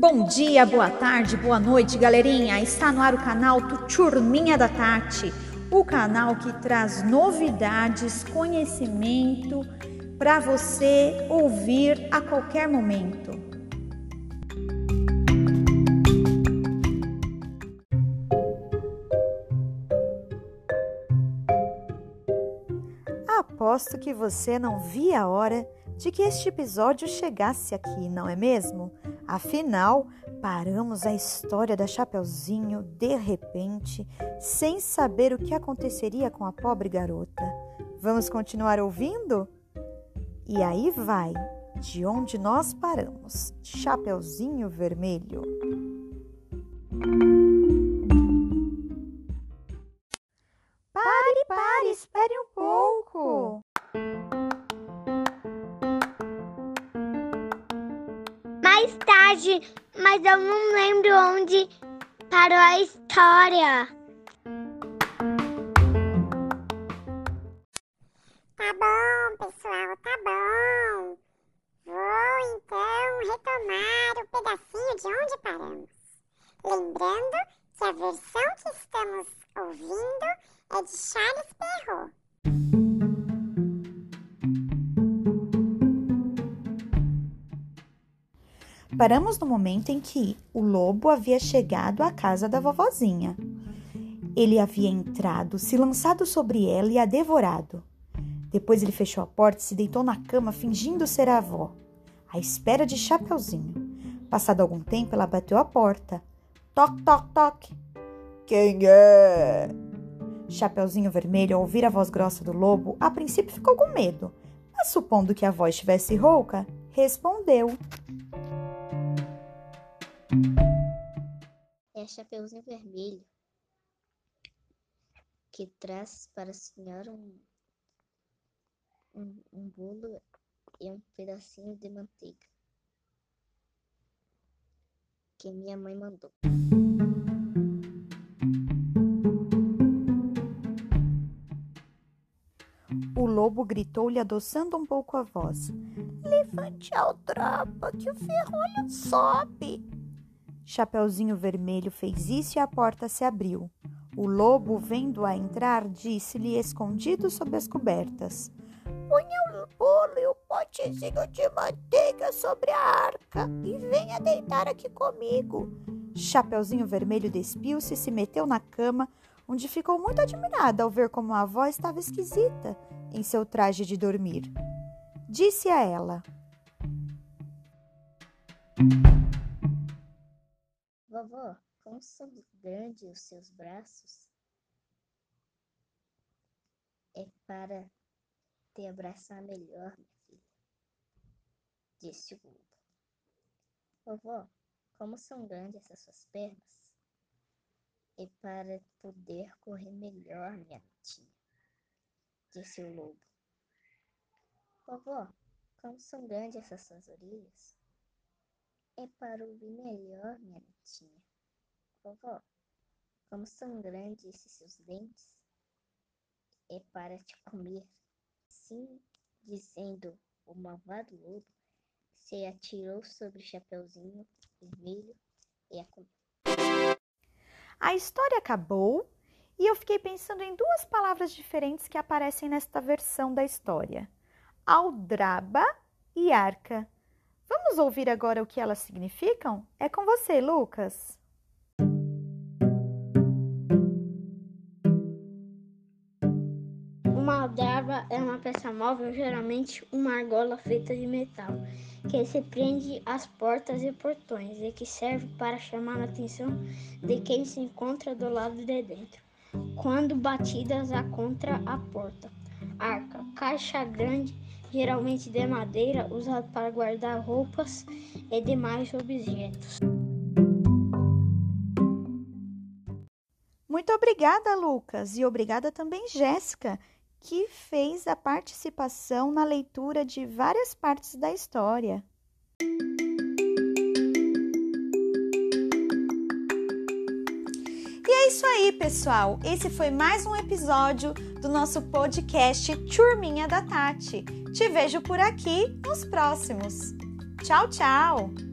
Bom dia, boa tarde, boa noite, galerinha. Está no ar o canal Turminha da Tati, o canal que traz novidades, conhecimento para você ouvir a qualquer momento. Aposto que você não via a hora de que este episódio chegasse aqui, não é mesmo? Afinal, paramos a história da Chapeuzinho de repente, sem saber o que aconteceria com a pobre garota. Vamos continuar ouvindo? E aí vai, de onde nós paramos, Chapeuzinho Vermelho. Pare, pare, espere um pouco. mais tarde, mas eu não lembro onde parou a história. Tá bom, pessoal, tá bom. Vou então retomar o pedacinho de onde paramos. Lembrando que a versão que estamos ouvindo é de Charles Perrault. Paramos no momento em que o lobo havia chegado à casa da vovozinha. Ele havia entrado, se lançado sobre ela e a devorado. Depois ele fechou a porta e se deitou na cama fingindo ser a avó, à espera de Chapeuzinho. Passado algum tempo, ela bateu a porta. Toc, toc, toc. Quem é? Chapeuzinho Vermelho, ao ouvir a voz grossa do lobo, a princípio ficou com medo, mas supondo que a voz estivesse rouca, respondeu. É Chapeuzinho Vermelho que traz para a senhora um, um, um bolo e um pedacinho de manteiga que minha mãe mandou. O lobo gritou-lhe, adoçando um pouco a voz: Levante a aldraba, que o ferrolho sobe. Chapeuzinho Vermelho fez isso e a porta se abriu. O lobo, vendo-a entrar, disse-lhe, escondido sob as cobertas: Ponha o bolo e o potezinho de manteiga sobre a arca e venha deitar aqui comigo. Chapeuzinho Vermelho despiu-se e se meteu na cama, onde ficou muito admirada ao ver como a avó estava esquisita em seu traje de dormir. Disse a ela: Como são grandes os seus braços? É para te abraçar melhor, minha filha, disse o lobo. Vovó, como são grandes essas suas pernas? É para poder correr melhor, minha netinha, disse o lobo. Vovó, como são grandes essas suas orelhas? É para ouvir melhor, minha netinha. Vovó, como são grandes esses seus dentes? É para te comer. Sim, dizendo o malvado lobo, se atirou sobre o chapeuzinho vermelho e a comeu. A história acabou e eu fiquei pensando em duas palavras diferentes que aparecem nesta versão da história: aldraba e arca. Vamos ouvir agora o que elas significam? É com você, Lucas. Uma aldraba é uma peça móvel, geralmente uma argola feita de metal, que se prende às portas e portões e que serve para chamar a atenção de quem se encontra do lado de dentro, quando batidas a contra a porta. Arca, caixa grande, geralmente de madeira, usada para guardar roupas e demais objetos. Muito obrigada, Lucas, e obrigada também, Jéssica, que fez a participação na leitura de várias partes da história. E é isso aí, pessoal. Esse foi mais um episódio do nosso podcast Turminha da Tati. Te vejo por aqui nos próximos. Tchau, tchau!